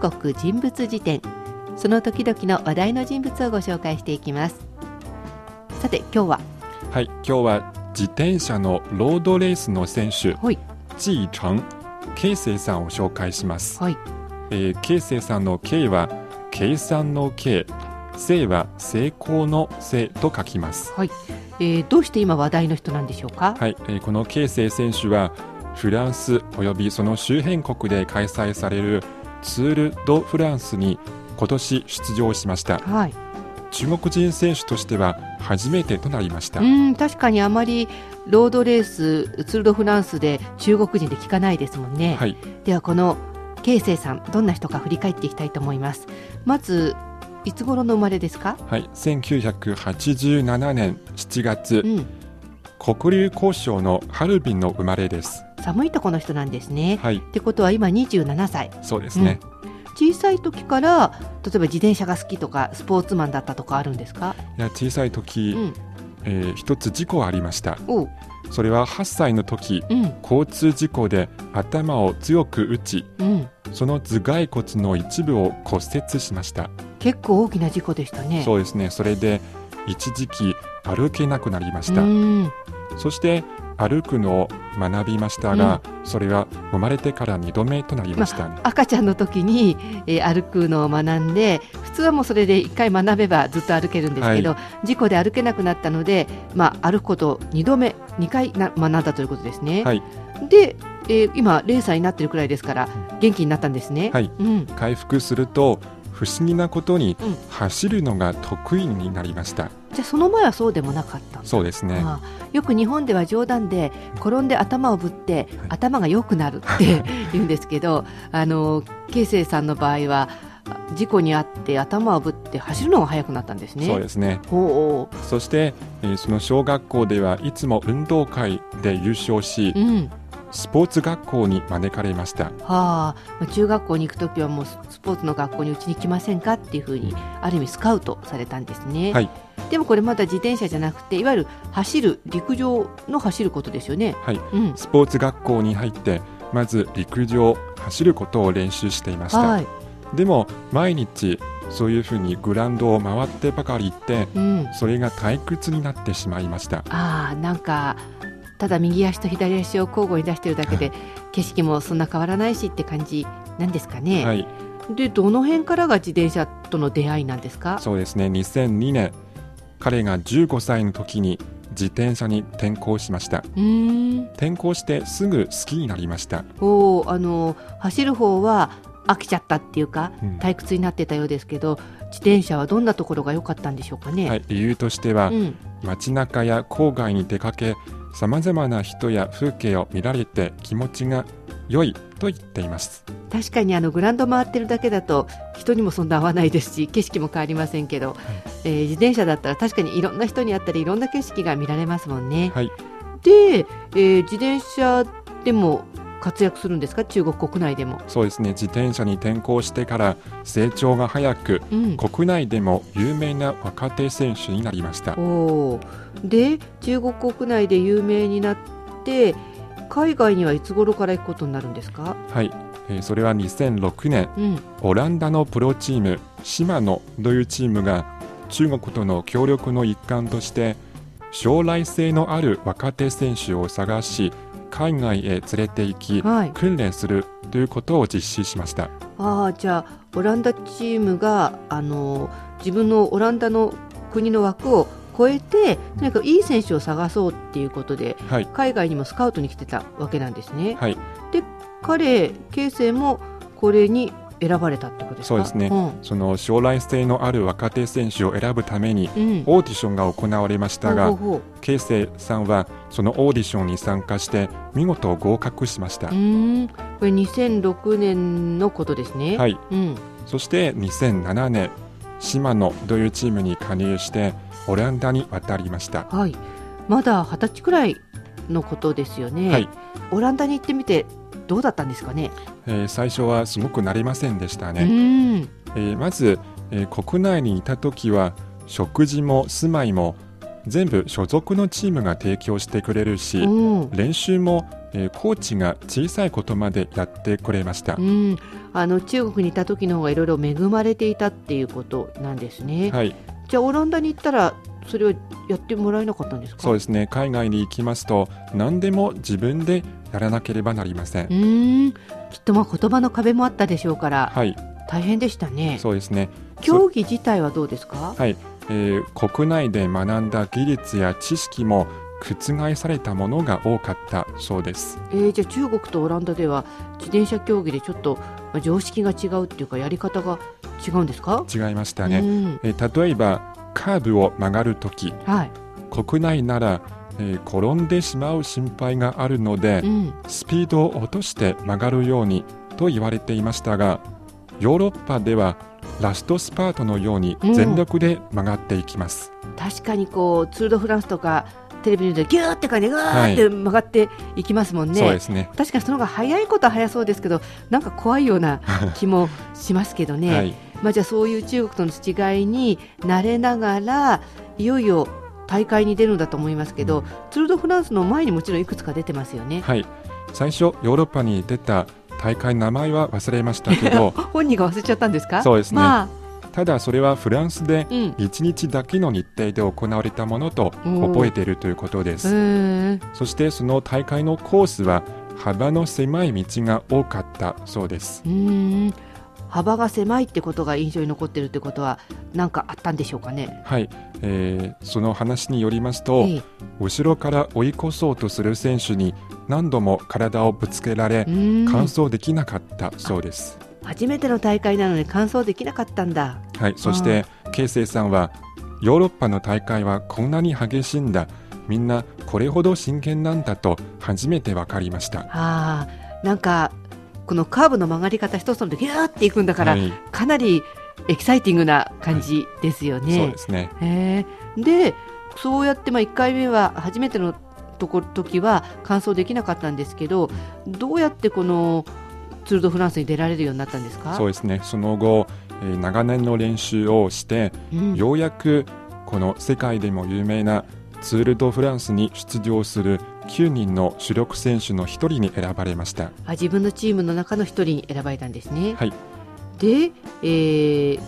国人物辞典。その時々の話題の人物をご紹介していきます。さて今日は？はい、今日は自転車のロードレースの選手、はい。ジーチョン、ケイセイさんを紹介します。はい。えー、ケイセイさんのケイは計算の計、セイは成功のセイと書きます。はい、えー、どうして今話題の人なんでしょうか？はい、えーこのケイセイ選手はフランスおよびその周辺国で開催されるツール・ド・フランスに今年出場しました。はい。中国人選手としては初めてとなりました。うん確かにあまりロードレースツール・ド・フランスで中国人で聞かないですもんね、はい、ではこの慶生さんどんな人か振り返っていきたいと思います。まずいつ頃の生まれですか？はい、1987年7月、うん。黒竜交渉のハルビンの生まれです。寒いとこの人なんですね、はい、ってことは今27歳。そうですね。小さい時から例えば自転車が好きとかスポーツマンだったとかあるんですか？いや小さい時、うん。えー一つ事故がありました。それは8歳の時、うん。交通事故で頭を強く打ち、うん。その頭蓋骨の一部を骨折しました。結構大きな事故でしたね。そうですね。それで一時期歩けなくなりました。うん。そして歩くのを学びましたが、それは生まれてから2度目となりましたね。赤ちゃんの時に、えー歩くのを学んで普通はもうそれで1回学べばずっと歩けるんですけど、事故で歩けなくなったので、まあ、歩くことを2度目2回な学んだということですね。はい、で、えー今0歳になってるくらいですから元気になったんですね。はいうん、回復すると不思議なことにうん走るのが得意になりました。じゃあその前はそうでもなかったそうですね。よく日本では冗談で転んで頭をぶって頭が良くなるって 言うんですけどあの慶生さんの場合は事故に遭って頭をぶって走るのが速くなったんですね。そうですね。ほそして、えーその小学校ではいつも運動会で優勝しう、うんスポーツ学校に招かれました。はあ、まあ中学校に行くときはもうススポーツの学校にうちに来ませんかっていうふうにある意味スカウトされたんですね、はいでもこれまだ自転車じゃなくていわゆる走る陸上の走ることですよね、はい、うん。スポーツ学校に入ってまず陸上走ることを練習していました。はい。でも毎日そういうふうにグラウンドを回ってばかり行って、うん、それが退屈になってしまいました。ああなんかただ右足と左足を交互に出してるだけで景色もそんな変わらないしって感じなんですかね、はい、でどの辺からが自転車との出会いなんですか？そうですね。2002年、彼が15歳の時に自転車に転向しました。転校してすぐ好きになりました。おーあの走る方は飽きちゃったっていうかうん退屈になってたようですけど自転車はどんなところが良かったんでしょうかね、はい、理由としては、うん、街中や郊外に出かけ、さまざまな人や風景を見られて気持ちが良いと言っています。確かにあのグラウンド回ってるだけだと人にもそんな合わないですし景色も変わりませんけど、えー自転車だったら確かにいろんな人に会ったりいろんな景色が見られますもんね。はい、で、えー自転車でも活躍するんですか？中国国内でも。そうですね。自転車に転向してから成長が早く、うん、国内でも有名な若手選手になりました。で中国国内で有名になって海外にはいつ頃から行くことになるんですか、はい、えーそれは2006年、うん、オランダのプロチームシマノというチームが中国との協力の一環として将来性のある若手選手を探し海外へ連れて行きはい、訓練するということを実施しました。ああじゃあオランダチームがあの自分のオランダの国の枠を超えてとにかくいい選手を探そうっていうことではい。海外にもスカウトに来てたわけなんですね。はい。彼慶生もこれに選ばれたってことですか？そうですね。うん。その将来性のある若手選手を選ぶためにうん。オーディションが行われましたがほう生さんはそのオーディションに参加して見事合格しました。これ2006年のことですね。はい。うん。そして2007年島野というチームに加入してオランダに渡りました。はい、まだ二十歳くらいのことですよね、はい。オランダに行ってみてどうだったんですかね？えー最初はすごく慣れませんでしたうね、んえーまず、えー国内にいた時は食事も住まいも全部所属のチームが提供してくれるし、うん練習も、えーコーチが小さいことまでやってくれましたう。ん、あの中国にいた時の方がいろいろ恵まれていたっていうことなんですね。はい、じゃあオランダに行ったらそれをやってもらえなかったんですか？そうですね。海外に行きますと何でも自分でやらなければなりません。うーん、きっとまあ言葉の壁もあったでしょうからはい、大変でしたね。そうですね。競技自体はどうですか？はい、えー国内で学んだ技術や知識も覆されたものが多かったそうです。えー、じゃあ中国とオランダでは自転車競技でちょっとまあ常識が違うっていうかやり方が違うんですか？違いましたね。うん、えー例えばカーブを曲がるとき、はい。国内なら、えー転んでしまう心配があるのでう、ん、スピードを落として曲がるようにと言われていましたがヨーロッパではラストスパートのように全力で曲がっていきます、確かにこうツール・ド・フランスとかテレビでギューって感じでガーって曲がっていきますもんね。そうですね。確かにその方が早いことは早そうですけどなんか怖いような 気もしますけどね、はい。まあ、じゃあそういう中国との違いに慣れながらいよいよ大会に出るんだと思いますけど、うん。ツール・ド・フランスの前にもちろんいくつか出てますよね。はい。最初ヨーロッパに出た大会名前は忘れましたけど 本人が忘れちゃったんですか？そうですね。まあ。ただそれはフランスでうん。1日だけの日程で行われたものと覚えているということでうすそしてその大会のコースは幅の狭い道が多かったそうです。うーん幅が狭いってことが印象に残ってるってことは何かあったんでしょうかね？はい、えーその話によりますと、ええ。後ろから追い越そうとする選手に何度も体をぶつけられ完走できなかったそうです、初めての大会なのに完走できなかったんだ。はい、そして慶生さんはヨーロッパの大会はこんなに激しいんだ。みんなこれほど真剣なんだと初めて分かりました。あーなんかこのカーブの曲がり方一つのでギューっていくんだから、はい、かなりエキサイティングな感じですよそうねで。すね。でそうやってまあ1回目は初めてのとこ時は完走できなかったんですけどどうやってこのツール・ド・フランスに出られるようになったんですか？そうですね。その後、えー長年の練習をしてうん。ようやくこの世界でも有名なツール・ド・フランスに出場する9人の主力選手の1人に選ばれました。あ自分のチームの中の一人に選ばれたんですね。はい。で、えー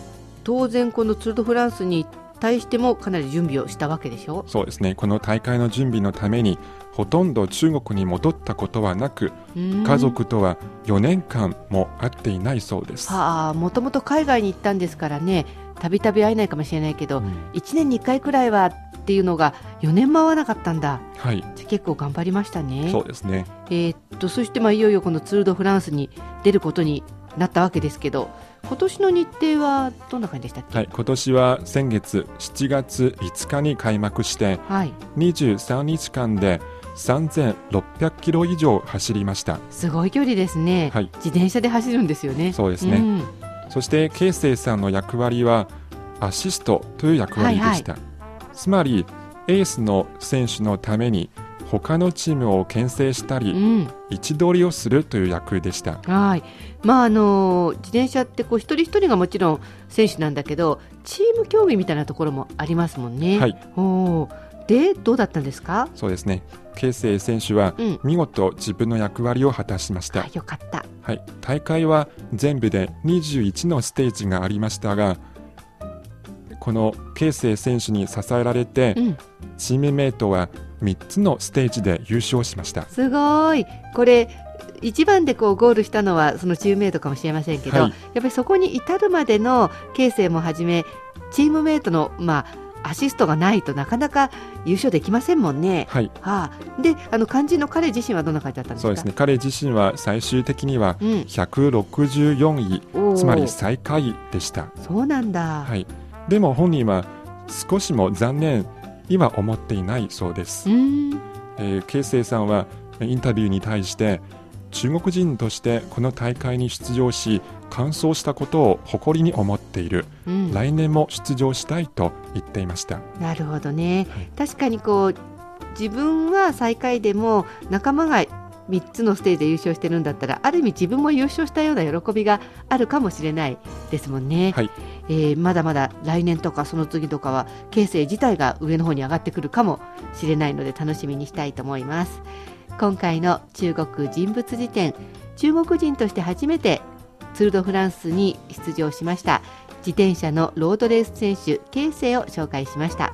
当然このツール・ド・フランスに対してもかなり準備をしたわけでしょ？そうですね。この大会の準備のためにほとんど中国に戻ったことはなくうん。家族とは4年間も会っていないそうです、はあもともと海外に行ったんですからね。たびたび会えないかもしれないけど、うん。1年に1回くらいはっていうのが4年も会わなかったんだ。はい。じゃあ結構頑張りましたね。そうですね。えーっとそしてまあいよいよこのツール・ド・フランスに出ることになったわけですけど今年の日程はどんな感じでしたっけ？はい今年は先月7月5日に開幕してはい。23日間で3600キロ以上走りました。すごい距離ですね、はい。自転車で走るんですよね。そうですね。ん。そして慶生さんの役割はアシストという役割でした、つまりエースの選手のために他のチームを牽制したり、うん。位置取りをするという役でした。はい。まああの自転車ってこう一人一人がもちろん選手なんだけどチーム競技みたいなところもありますもんね。はい。おー。でどうだったんですか、そうですね。慶生選手はうん、見事自分の役割を果たしました、あよかった。はい、大会は全部で21のステージがありましたがこの慶生選手に支えられてうん、チームメイトは3つのステージで優勝しました。すごい。これ一番でこうゴールしたのはそのチームメイトかもしれませんけど、はい。やっぱりそこに至るまでの形成もはじめチームメイトのまあアシストがないとなかなか優勝できませんもんね。はい。はあ、であの肝心の彼自身はどんな感じだったんですか？そうですね。彼自身は最終的にはうん、164位おー。つまり最下位でした、そうなんだ。はい、でも本人は少しも残念には思っていないそうです。えー、慶生さんはインタビューに対して中国人としてこの大会に出場し完走したことを誇りに思っている。うん、来年も出場したいと言っていました。なるほどね、はい。確かにこう自分は最下位でも仲間が3つのステージで優勝してるんだったらある意味自分も優勝したような喜びがあるかもしれないですもんね、はい。えーまだまだ来年とかその次とかは形成自体が上の方に上がってくるかもしれないので楽しみにしたいと思います。今回の中国人物辞典中国人として初めてツール・ド・フランスに出場しました。自転車のロードレース選手形成を紹介しました